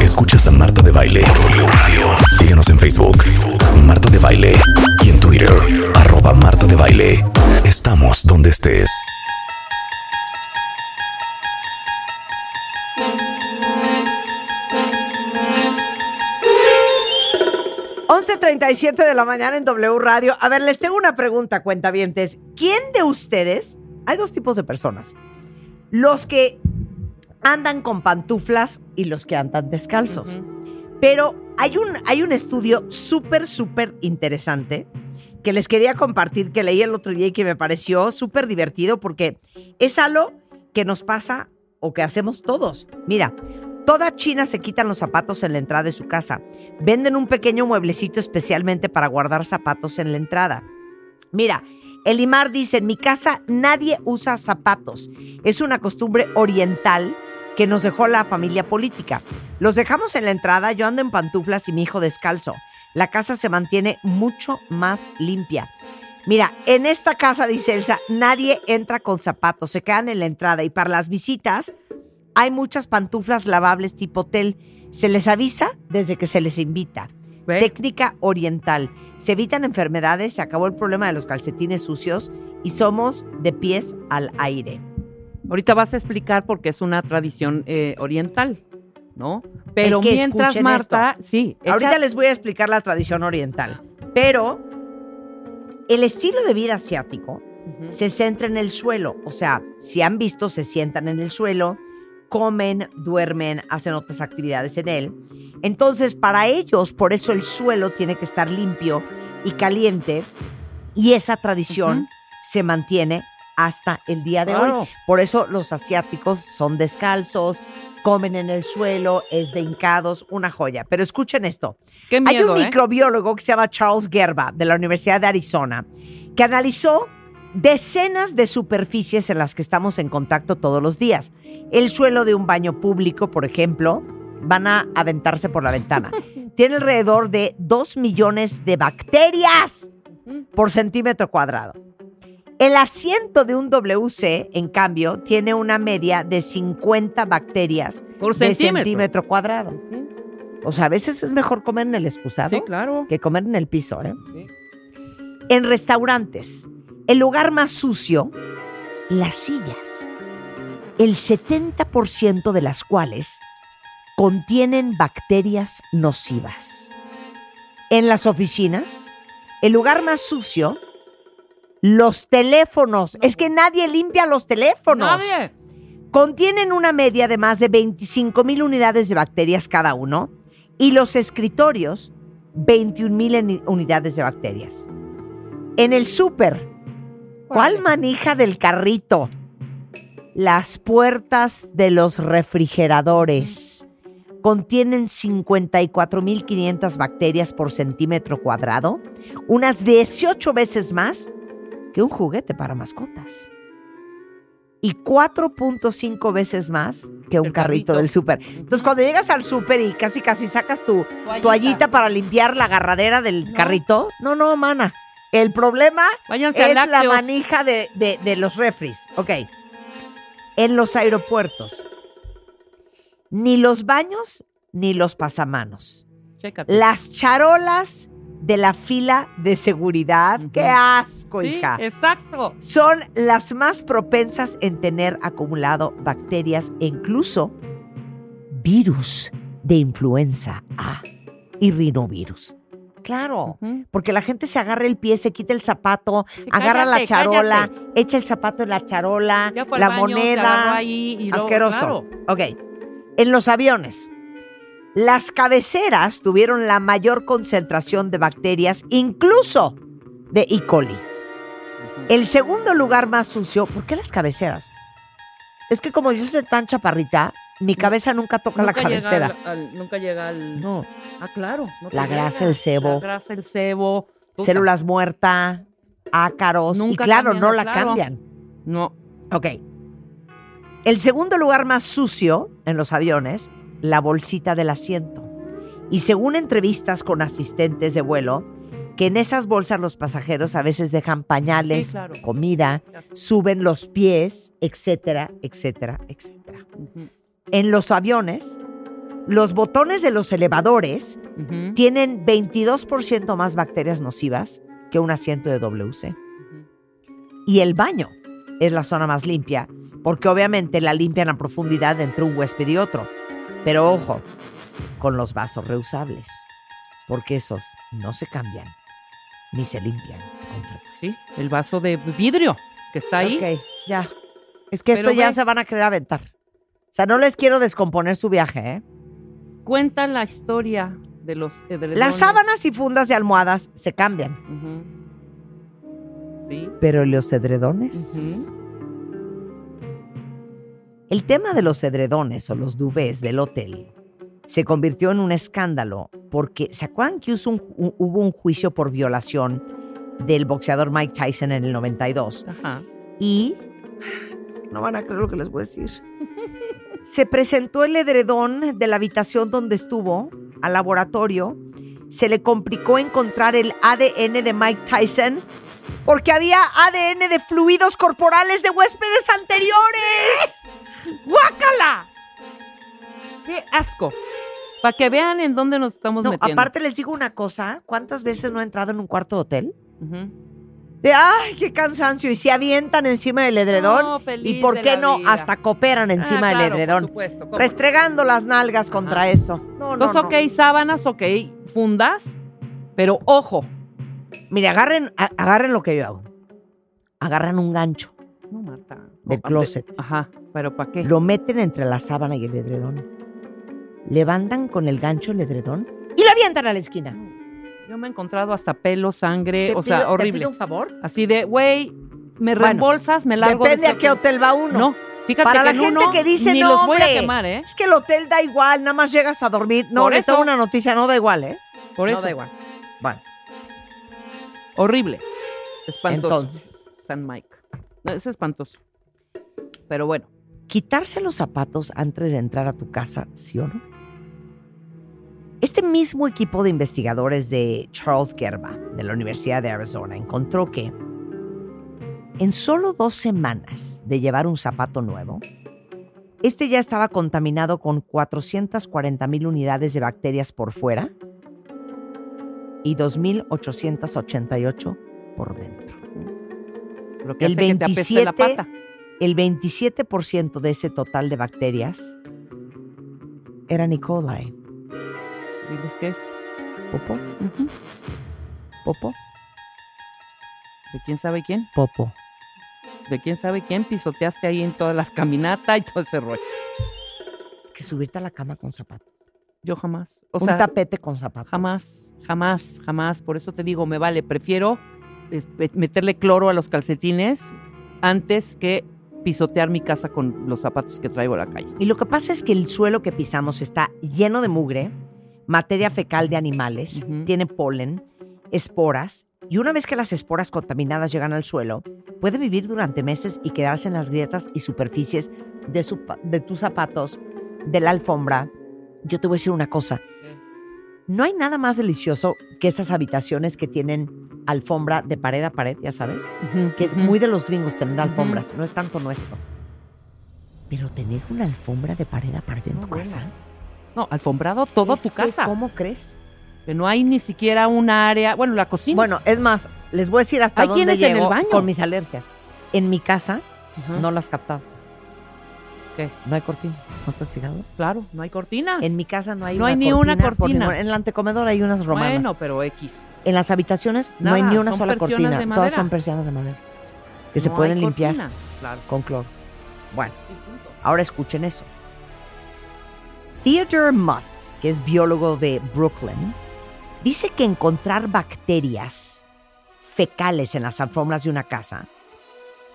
Escuchas a Marta de Baile. Síguenos en Facebook, Marta de Baile. Y en Twitter, arroba Marta de Baile. Estamos donde estés. siete de la mañana en W Radio. A ver, les tengo una pregunta, cuentavientes. ¿Quién de ustedes? Hay dos tipos de personas. Los que andan con pantuflas y los que andan descalzos. Pero hay un, hay un estudio súper, súper interesante que les quería compartir, que leí el otro día y que me pareció súper divertido porque es algo que nos pasa o que hacemos todos. Mira, toda China se quitan los zapatos en la entrada de su casa. Venden un pequeño mueblecito especialmente para guardar zapatos en la entrada. Mira, Elimar dice, en mi casa nadie usa zapatos. Es una costumbre oriental que nos dejó la familia política. Los dejamos en la entrada, yo ando en pantuflas y mi hijo descalzo. La casa se mantiene mucho más limpia. Mira, en esta casa, dice Elsa, nadie entra con zapatos, se quedan en la entrada y para las visitas hay muchas pantuflas lavables tipo hotel. Se les avisa desde que se les invita. Técnica oriental. Se evitan enfermedades, se acabó el problema de los calcetines sucios y somos de pies al aire. Ahorita vas a explicar por qué es una tradición eh, oriental, ¿no? Pero mientras Marta, sí. Ahorita les voy a explicar la tradición oriental. Pero el estilo de vida asiático se centra en el suelo. O sea, si han visto, se sientan en el suelo, comen, duermen, hacen otras actividades en él. Entonces, para ellos, por eso el suelo tiene que estar limpio y caliente. Y esa tradición se mantiene hasta el día de hoy. Por eso los asiáticos son descalzos, comen en el suelo, es de hincados, una joya. Pero escuchen esto. Hay un ¿eh? microbiólogo que se llama Charles Gerba de la Universidad de Arizona que analizó decenas de superficies en las que estamos en contacto todos los días. El suelo de un baño público, por ejemplo, van a aventarse por la ventana. Tiene alrededor de 2 millones de bacterias por centímetro cuadrado. El asiento de un WC, en cambio, tiene una media de 50 bacterias por de centímetro, cuadrado. O sea, a veces es mejor comer en el excusado claro. que comer en el piso. ¿eh? En restaurantes, el lugar más sucio, las sillas. El 70% de las cuales contienen bacterias nocivas. En las oficinas, el lugar más sucio, los teléfonos. Es que nadie limpia los teléfonos. Nadie. Contienen una media de más de 25 mil unidades de bacterias cada uno y los escritorios 21 mil unidades de bacterias. En el súper, ¿cuál manija del carrito? Las puertas de los refrigeradores contienen 54.500 bacterias por centímetro cuadrado, unas 18 veces más que un juguete para mascotas. Y 4.5 veces más que un carrito. del súper. Entonces, cuando llegas al súper y casi casi sacas tu toallita, para limpiar la agarradera del carrito, no, no, mana. El problema es la manija de, de los refris. Ok. En los aeropuertos, ni los baños ni los pasamanos. Las charolas de la fila de seguridad. ¡Qué asco, hija! Exacto. Son las más propensas en tener acumulado bacterias e incluso virus de influenza A y rinovirus. Claro, porque la gente se agarra el pie, se quita el zapato, agarra la charola, echa el zapato en la charola, la moneda. asqueroso. Ok. En los aviones, las cabeceras tuvieron la mayor concentración de bacterias, incluso de E. coli. El segundo lugar más sucio, ¿por qué las cabeceras? Es que como yo soy tan chaparrita, mi cabeza nunca toca la cabecera. nunca llega al. No. Ah, claro. la grasa, el sebo. La grasa, el sebo. Células muertas, ácaros. y claro, no la cambian. No. Ok. El segundo lugar más sucio en los aviones, la bolsita del asiento. Y según entrevistas con asistentes de vuelo, que en esas bolsas los pasajeros a veces dejan pañales, comida, suben los pies, etcétera, etcétera, etcétera. En los aviones, los botones de los elevadores tienen 22% más bacterias nocivas que un asiento de WC. Y el baño es la zona más limpia, porque obviamente la limpian a profundidad entre un huésped y otro. Pero ojo, con los vasos reusables, porque esos no se cambian ni se limpian Sí, el vaso de vidrio que está ahí. Ok, ya. Es que esto ya se van a querer aventar. O sea, no les quiero descomponer su viaje, ¿eh? Cuenta la historia de los edredones. Las sábanas y fundas de almohadas se cambian. Sí. Pero los edredones. El tema de los edredones o los duvés del hotel se convirtió en un escándalo porque ¿se acuerdan que hubo un, juicio por violación del boxeador Mike Tyson en el 92? Ajá. Y no van a creer lo que les voy a decir. Se presentó el edredón de la habitación donde estuvo al laboratorio. Se le complicó encontrar el ADN de Mike Tyson porque había ADN de fluidos corporales de huéspedes anteriores. ¡Guácala! ¡Qué asco! Para que vean en dónde nos estamos no, metiendo. Aparte les digo una cosa, ¿cuántas veces no he entrado en un cuarto de hotel? De ay, qué cansancio. Y se avientan encima del edredón. No, y por qué no, hasta cooperan ah, encima del edredón. Por supuesto, restregando las nalgas contra eso. No, Entonces, ok, sábanas, ok, fundas, pero ojo. Mire, agarren, agarren lo que yo hago. Agarran un gancho. No, Marta. Del closet. Ajá, pero ¿para qué? Lo meten entre la sábana y el edredón levantan con el gancho el edredón y lo avientan a la esquina. Yo me he encontrado hasta pelo, sangre, o sea, horrible. ¿Te pido un favor? Así de, güey, me reembolsas, me largo Depende a qué hotel va uno. No, fíjate Para que la gente que dice, no, los voy a quemar, ¿eh? Es que el hotel da igual, nada más llegas a dormir. No, Por eso, una noticia, no da igual, ¿eh? Por eso. No da igual. Bueno. Horrible. Espantoso. Entonces. San Mike. es espantoso. Pero bueno. Quitarse los zapatos antes de entrar a tu casa, ¿sí o no? Este mismo equipo de investigadores de Charles Gerba, de la Universidad de Arizona, encontró que en solo dos semanas de llevar un zapato nuevo, este ya estaba contaminado con 440 mil unidades de bacterias por fuera y 2.888 por dentro. Lo que el, 27, la pata. El 27% de ese total de bacterias era E. coli. ¿Diles qué es? ¿Popo? ¿Popo? ¿De quién sabe quién? Popo. ¿De quién sabe quién pisoteaste ahí en todas las caminatas y todo ese rollo? Es que subirte a la cama con zapatos. Yo jamás. O Un tapete con zapatos. Jamás, jamás, jamás. Por eso te digo, me vale. Prefiero meterle cloro a los calcetines antes que pisotear mi casa con los zapatos que traigo a la calle. Y lo que pasa es que el suelo que pisamos está lleno de mugre materia fecal de animales, tiene polen, esporas, y una vez que las esporas contaminadas llegan al suelo, puede vivir durante meses y quedarse en las grietas y superficies de, de tus zapatos, de la alfombra. Yo te voy a decir una cosa. No hay nada más delicioso que esas habitaciones que tienen alfombra de pared a pared, ya sabes, que es muy de los gringos tener alfombras, no es tanto nuestro. Pero tener una alfombra de pared a pared en tu casa. No, alfombrado todo tu casa. ¿Cómo crees? Que no hay ni siquiera un área, bueno, la cocina. Bueno, es más, les voy a decir hasta dónde llego en el baño? con mis alergias. En mi casa no las captado. ¿Qué? No hay cortinas. ¿No te has fijado? Claro, no hay cortinas. En mi casa no hay No hay ni una cortina. En el antecomedor hay unas romanas. Bueno, pero X. En las habitaciones no hay ni una sola cortina. Todas son persianas de madera. Que se pueden limpiar con cloro. Bueno, ahora escuchen eso. Theodore Muth, que es biólogo de Brooklyn, dice que encontrar bacterias fecales en las alfombras de una casa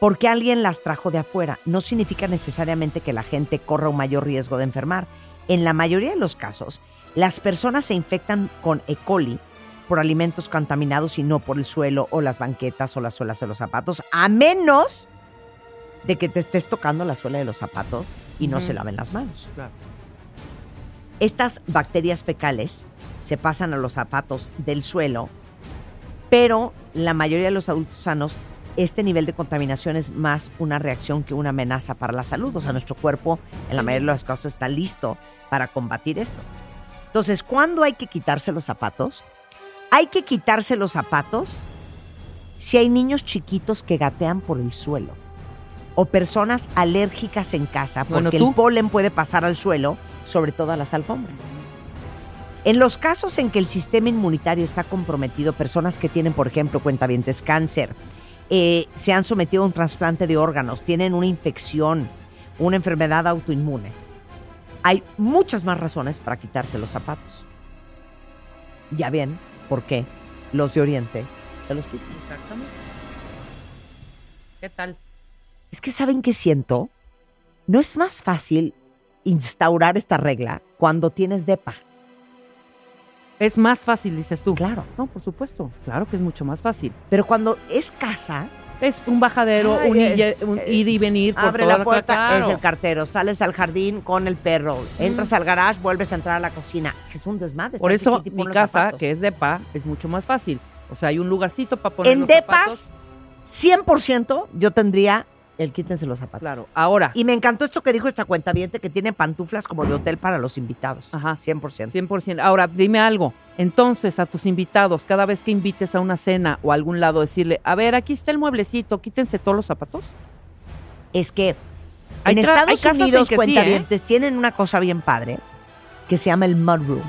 porque alguien las trajo de afuera. No significa necesariamente que la gente corra un mayor riesgo de enfermar. En la mayoría de los casos, las personas se infectan con E. coli por alimentos contaminados y no por el suelo o las banquetas o las suelas de los zapatos, a menos de que te estés tocando la suela de los zapatos y no se laven las manos. Claro. Estas bacterias fecales se pasan a los zapatos del suelo, pero la mayoría de los adultos sanos, este nivel de contaminación es más una reacción que una amenaza para la salud. O sea, nuestro cuerpo, en la mayoría de los casos, está listo para combatir esto. Entonces, ¿cuándo hay que quitarse los zapatos? Hay que quitarse los zapatos si hay niños chiquitos que gatean por el suelo o personas alérgicas en casa, porque Bueno, el polen puede pasar al suelo, sobre todo a las alfombras. En los casos en que el sistema inmunitario está comprometido, personas que tienen, por ejemplo, cuentavientes cáncer, eh, se han sometido a un trasplante de órganos, tienen una infección, una enfermedad autoinmune, hay muchas más razones para quitarse los zapatos. Ya bien, ¿por qué los de Oriente se los quitan? Exactamente. ¿Qué tal? Es que ¿saben qué siento? ¿No es más fácil instaurar esta regla cuando tienes DEPA? Es más fácil, dices tú. Claro. No, por supuesto. Claro que es mucho más fácil. Pero cuando es casa, Es un bajadero, Ay, un, eh, un eh, ir y venir por abre toda la puerta, claro. es el cartero, sales al jardín con el perro, entras al garage, vuelves a entrar a la cocina. Es un desmadre. Por eso mi casa, zapatos. que es depa, es mucho más fácil. O sea, hay un lugarcito para poner En los depas, zapatos. 100% yo tendría el quítense los zapatos. Claro. Ahora, Y me encantó esto que dijo esta cuenta que tiene pantuflas como de hotel para los invitados. Ajá. 100%. 100%. Ahora, dime algo. Entonces, a tus invitados, cada vez que invites a una cena o a algún lado, decirle, a ver, aquí está el mueblecito, quítense todos los zapatos. Es que en Estados en Unidos, sí, ¿eh? cuentavientes, tienen una cosa bien padre que se llama el mud room,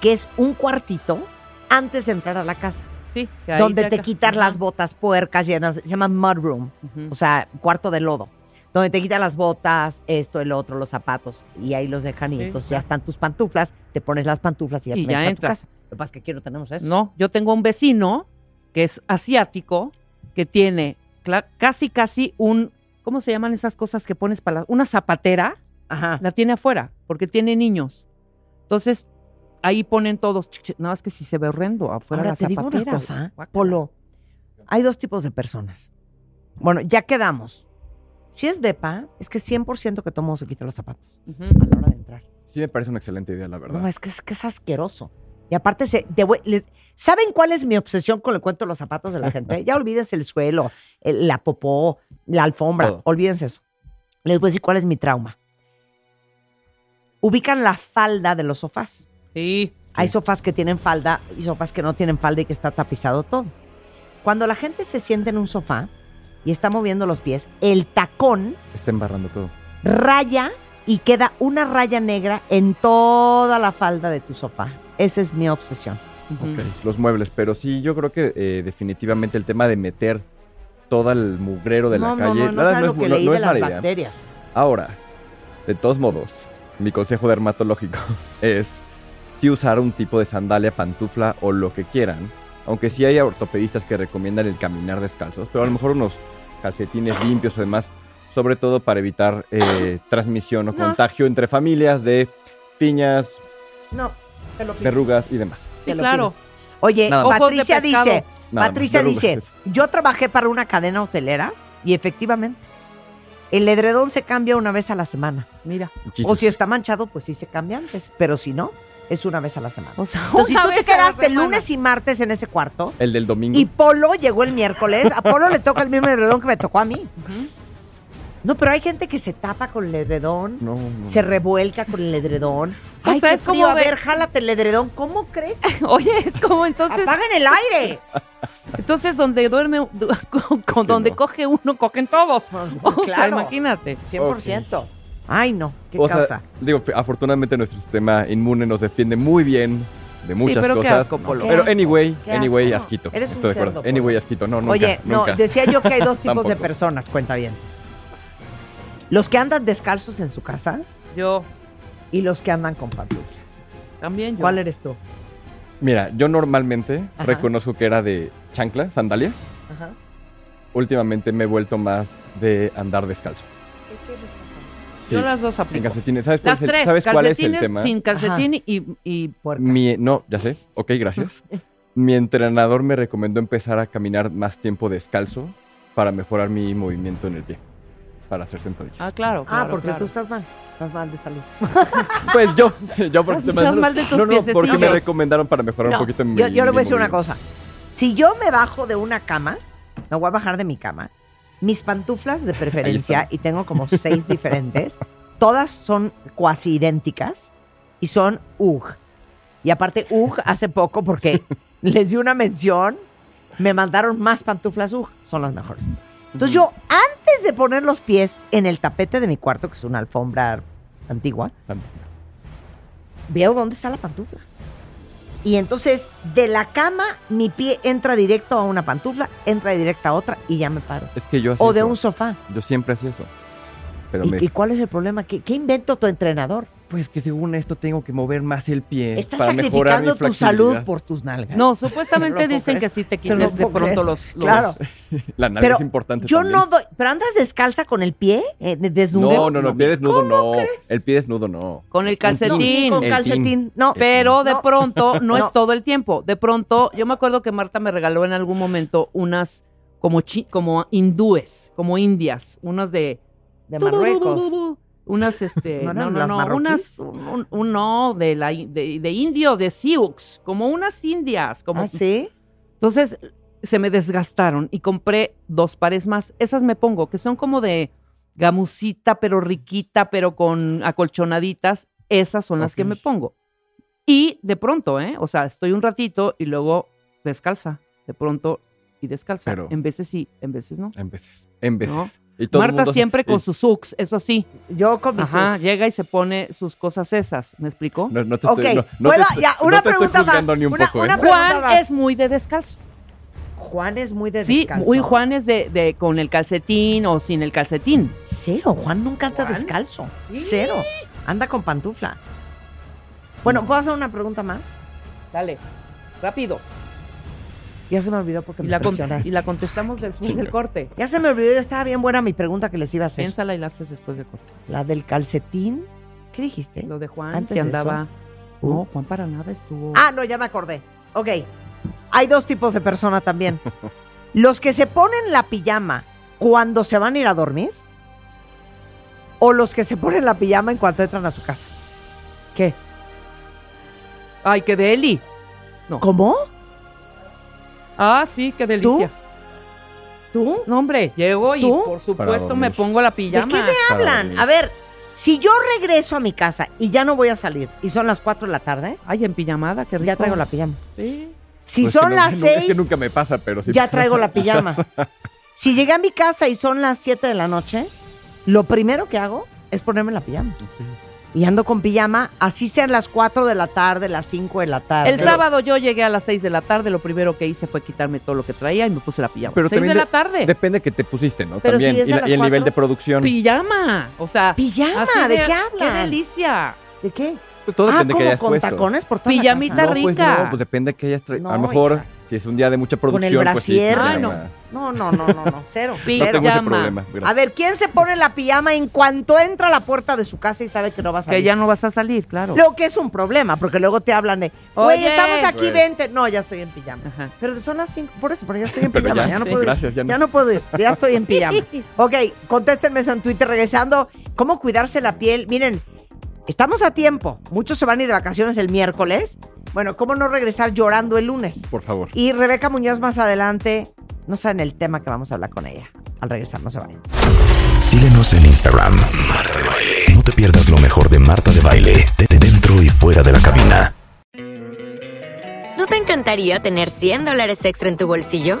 que es un cuartito antes de entrar a la casa, Sí. que ahí donde te acá- quitas las botas puercas llenas, se llama mud room, Ujú. o sea, cuarto de lodo, donde te quitas las botas, esto, el otro, los zapatos, y ahí los dejan y Sí, entonces ya están tus pantuflas, te pones las pantuflas y ya Y te ya a tu casa. Lo que pasa es que aquí no tenemos eso. No, yo tengo un vecino que es asiático, que tiene casi, casi un, ¿cómo se llaman esas cosas que pones para la- una zapatera? Ajá. La tiene afuera, porque tiene niños. Entonces, ahí ponen todos, nada más que si se ve horrendo afuera Ahora la te digo una cosa. Polo. Hay dos tipos de personas. Bueno, ya quedamos. Si es depa, es que 100% que todo mundo se quita los zapatos a la hora de entrar. Sí me parece una excelente idea, la verdad. No, es que es, que es asqueroso. Y aparte, se, de les- ¿saben cuál es mi obsesión con el cuento de los zapatos de la gente? ya olvídense el suelo, el- la popó, la alfombra, Todo. olvídense eso. Les voy a decir cuál es mi trauma. Ubican la falda de los sofás. Sí. Hay sofás que tienen falda y sofás que no tienen falda y que está tapizado todo. Cuando la gente se sienta en un sofá y está moviendo los pies, el tacón Está embarrando todo. raya y queda una raya negra en toda la falda de tu sofá. Esa es mi obsesión. Ujú. Ok, los muebles. Pero sí, yo creo que eh, definitivamente el tema de meter todo el mugrero de no, la calle. no, no, no nada, sabes lo es, que no- leí no de es las mala idea. bacterias. Ahora, de todos modos, mi consejo dermatológico es sí usar un tipo de sandalia, pantufla o lo que quieran. Aunque sí hay ortopedistas que recomiendan el caminar descalzos, pero a lo mejor unos calcetines limpios o demás, sobre todo para evitar eh, transmisión o No. contagio entre familias de piñas, No, te lo pido. verrugas y demás. Sí, Te lo claro. Oye, Patricia dice, Nada Patricia dice, yo trabajé para una cadena hotelera y efectivamente, el edredón se cambia una vez a la semana. Mira. O Chistes. si está manchado, pues sí se cambia antes. Pero si no, es una vez a la semana. O sea, Entonces, si tú te a quedaste lunes y martes en ese cuarto El del domingo. y Polo llegó el miércoles, a Polo le toca el mismo edredón que me tocó a mí. No, pero hay gente que se tapa con el edredón, No, no, se revuelca con el edredón. O Ay, sea, qué es como frío. A ve- ver, jálate el edredón. ¿Cómo crees? Oye, es como entonces, ¡Apaguen el aire! entonces donde duerme, con, con que donde no. coge uno, cogen todos. O sea, Claro. imagínate. 100%. Ay, no. ¿Qué O sea, causa? digo, f- afortunadamente nuestro sistema inmune nos defiende muy bien de muchas pero qué cosas. asco, Polo. Pero anyway, asco, anyway, asco. asquito. Eres un Estoy de acuerdo. cerdo. Anyway, asquito. No, nunca, Oye, no, nunca. decía yo que hay dos tipos de personas, cuentavientes. Los que andan descalzos en su casa Yo y los que andan con pantufla. también. Yo. ¿Cuál eres tú? Mira, yo normalmente Ajá. reconozco que era de chancla, sandalia, Ajá. últimamente me he vuelto más de andar descalzo. Sí, Yo las dos en aplico. calcetines. ¿Sabes, cuál Las es, el, tres, ¿sabes cuál es el tema? sin calcetín y, y Puerca. Mi, no, ya sé. Ok, gracias. Mi entrenador me recomendó empezar a caminar más tiempo descalzo para mejorar mi movimiento en el pie. Para hacer sentadillas. Ah, claro, Ah, porque claro. tú estás mal. Estás mal de salud. Pues yo, yo porque Estás- te estás mal de tus No, no, porque me recomendaron para mejorar No, un poquito mi yo, yo le voy a decir una cosa. Si yo me bajo de una cama, me voy a bajar de mi cama, mis pantuflas de preferencia, y tengo como seis diferentes, todas son cuasi idénticas y son UG. Y aparte, UG hace poco, porque les di una mención, me mandaron más pantuflas UG, son las mejores. Entonces yo, antes de poner los pies en el tapete de mi cuarto, que es una alfombra antigua, veo dónde está la pantufla. Y entonces, de la cama, mi pie entra directo a una pantufla, entra directo a otra y ya me paro. Es que yo hacía O de eso. un sofá. Yo siempre hacía eso. Pero ¿Y, me... y cuál es el problema? ¿Qué, qué invento tu entrenador? Pues que según esto tengo que mover más el pie Estás para mejorar mi sacrificando tu salud por tus nalgas. No, supuestamente dicen que sí te quites de pronto los, los- Claro. La nalga Pero es importante yo también. no doy... ¿Pero andas descalza con el pie? eh, de- desnudo? No, no, no, el pie desnudo no. crees? El pie desnudo no. con el No, calcetín. con El calcetín. tin. No. Pero de No. pronto no, No. es todo el tiempo. De pronto, yo me acuerdo que Marta me regaló en algún momento unas como chi- como hindúes, como indias, unas de De Marruecos. Unas este, ¿No no, no, no, unas un, un- un- no de la de, de indio, de Sioux, como unas indias, como ¿Ah, sí? Entonces se me desgastaron y compré dos pares más. Esas me pongo, que son como de gamusita, pero riquita, pero con acolchonaditas. Esas son las que me pongo. Y de pronto, ¿eh? O sea, estoy un ratito y luego descalza. De pronto y descalza. Pero- En veces sí, en veces no. En veces. En veces. No. Y todo el Marta mundo- siempre con y- sus sucs, eso sí. Yo con mis Ajá, llega y se pone sus cosas esas. ¿Me explicó? No, no te estoy, no, no ¿puedo? te, Ya, no una te estoy más. ni un Una- poco, una ¿eh? Juan más. es muy de descalzo. Juan es muy de Sí, descalzo. muy Juan es de, de con el calcetín o sin el calcetín. Cero, Juan nunca anda ¿Juan? descalzo. Cero. Anda con pantufla. Bueno, ¿puedo hacer una pregunta más? Dale, rápido. Ya se me olvidó porque Y me la, presionaste. y la contestamos después del corte. Ya se me olvidó, ya estaba bien buena mi pregunta que les iba a hacer. Piénsala y la haces después del corte. La del calcetín. ¿Qué dijiste? Lo de Juan, Antes de andaba. No. Juan para nada estuvo. Ah, no, ya me acordé. Ok. Hay dos tipos de personas también. Los que se ponen la pijama cuando se van a ir a dormir o los que se ponen la pijama en cuanto entran a su casa. ¿Qué? Ay, qué deli. ¿Cómo? Ah, sí, qué delicia. ¿Tú? No, hombre, llego y ¿Tú? por supuesto me pongo la ¿De pijama. qué me hablan? A ver, si yo regreso a mi casa y ya no voy a salir y son las 4 de la tarde, Ay, en pijamada, qué rico. ya traigo la pijama. Sí. Si Pues es que son no- las no, Es 6, que nunca me pasa, pero sí. ya traigo la pijama. Si llegué a mi casa y son las 7 de la noche, lo primero que hago es ponerme la pijama. Y ando con pijama, así sean las 4 de la tarde, las 5 de la tarde. El sábado yo llegué a las 6 de la tarde, lo primero que hice fue quitarme todo lo que traía y me puse la pijama. Pero 6 de la de- tarde. Depende que te pusiste, ¿no? Pero También. si es y, a la- las y el nivel de producción. Pijama. O sea, ¿Pijama? así ¿De qué Qué hablan? delicia. ¿De qué? Pues todo ah, depende que como hayas con puesto. tacones por toda Pijamita la casa. No, pues rica. no, pues depende que hayas traído. a lo mejor, hija. Si es un día de mucha Con el producción, pues sí. brasier. Ay, no. No, no, no, no, no, cero. No Pijama. cero. tengo ese problema. gracias. A ver, ¿quién se pone la pijama en cuanto entra a la puerta de su casa y sabe que no va a salir? Que ya no vas a salir, claro. Lo que es un problema, porque luego te hablan de, Oye. estamos aquí, Güey. vente. No, ya estoy en pijama. Ajá. Pero son las 5, por eso, pero ya estoy en pijama. ya, Ya, no sí, puedo gracias, ya ya, no. no. puedo ir, ya estoy en pijama. ok, contéstenme eso en Twitter. Regresando, ¿cómo cuidarse la piel? Miren, estamos a tiempo. Muchos se van a ir de vacaciones el miércoles. Bueno, ¿cómo no regresar llorando el lunes? Por favor. Y Rebeca Muñoz más adelante, no saben el tema que vamos a hablar con ella. Al regresar, no se vayan. Síguenos en Instagram. Marta de Baile. No te pierdas lo mejor de Marta de Baile, de dentro y fuera de la cabina. ¿No te encantaría tener 100 dólares extra en tu bolsillo?